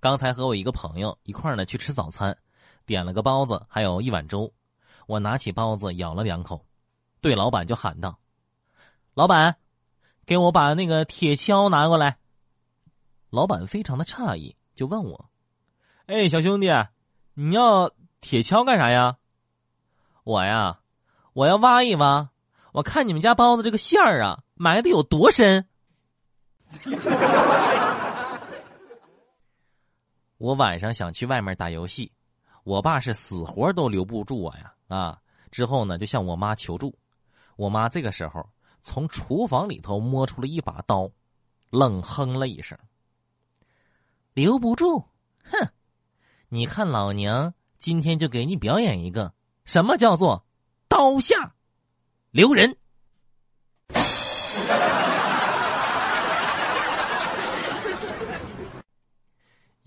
刚才和我一个朋友一块儿呢去吃早餐，点了个包子，还有一碗粥。我拿起包子咬了两口，对老板就喊道：“老板，给我把那个铁锹拿过来。”老板非常的诧异，就问我：“哎，小兄弟，你要铁锹干啥呀？”我呀，我要挖一挖，我看你们家包子这个馅儿啊，埋的有多深。我晚上想去外面打游戏，我爸是死活都留不住我呀！啊，之后呢，就向我妈求助。我妈这个时候从厨房里头摸出了一把刀，冷哼了一声：“留不住，哼！你看老娘今天就给你表演一个，什么叫做刀下留人。”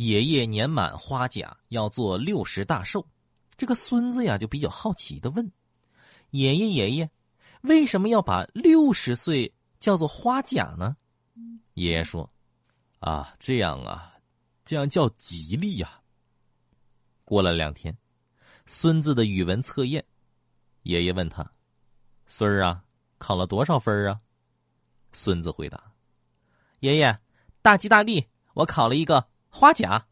爷爷年满花甲，要做六十大寿。这个孙子呀，就比较好奇的问：“爷爷爷爷，为什么要把六十岁叫做花甲呢？”爷爷说：“啊，这样啊，这样叫吉利呀。”过了两天，孙子的语文测验，爷爷问他：“孙儿啊，考了多少分啊？”孙子回答：“爷爷，大吉大利，我考了一个。”花甲。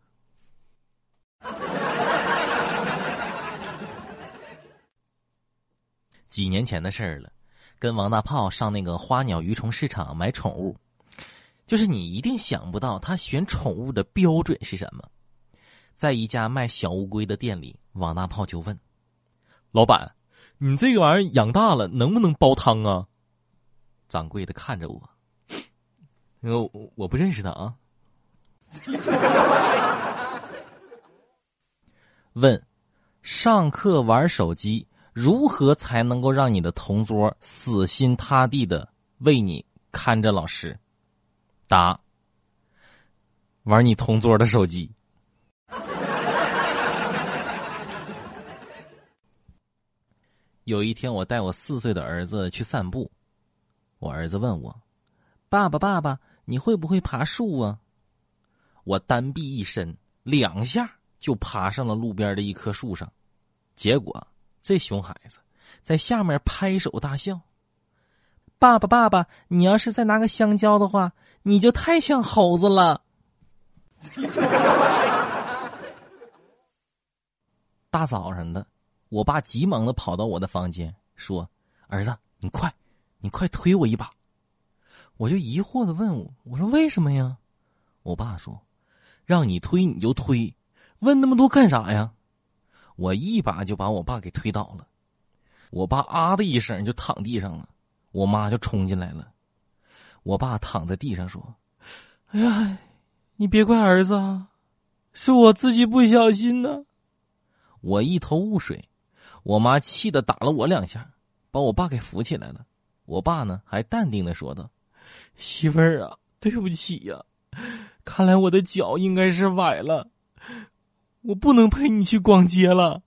几年前的事儿了，跟王大炮上那个花鸟鱼虫市场买宠物，就是你一定想不到他选宠物的标准是什么。在一家卖小乌龟的店里，王大炮就问：“老板，你这个玩意儿养大了能不能煲汤啊？”掌柜的看着我，我我不认识他啊。问：上课玩手机，如何才能够让你的同桌死心塌地的为你看着老师？答：玩你同桌的手机。有一天，我带我四岁的儿子去散步，我儿子问我：“爸爸，爸爸，你会不会爬树啊？”我单臂一伸，两下就爬上了路边的一棵树上，结果这熊孩子在下面拍手大笑。爸爸，爸爸，你要是再拿个香蕉的话，你就太像猴子了。大早上的，我爸急忙的跑到我的房间，说：“儿子，你快，你快推我一把。”我就疑惑的问我：“我说为什么呀？”我爸说。让你推你就推，问那么多干啥呀？我一把就把我爸给推倒了，我爸啊的一声就躺地上了，我妈就冲进来了，我爸躺在地上说：“哎呀，你别怪儿子，啊是我自己不小心呢。”我一头雾水，我妈气的打了我两下，把我爸给扶起来了。我爸呢还淡定的说道：“媳妇儿啊，对不起呀。”看来我的脚应该是崴了，我不能陪你去逛街了。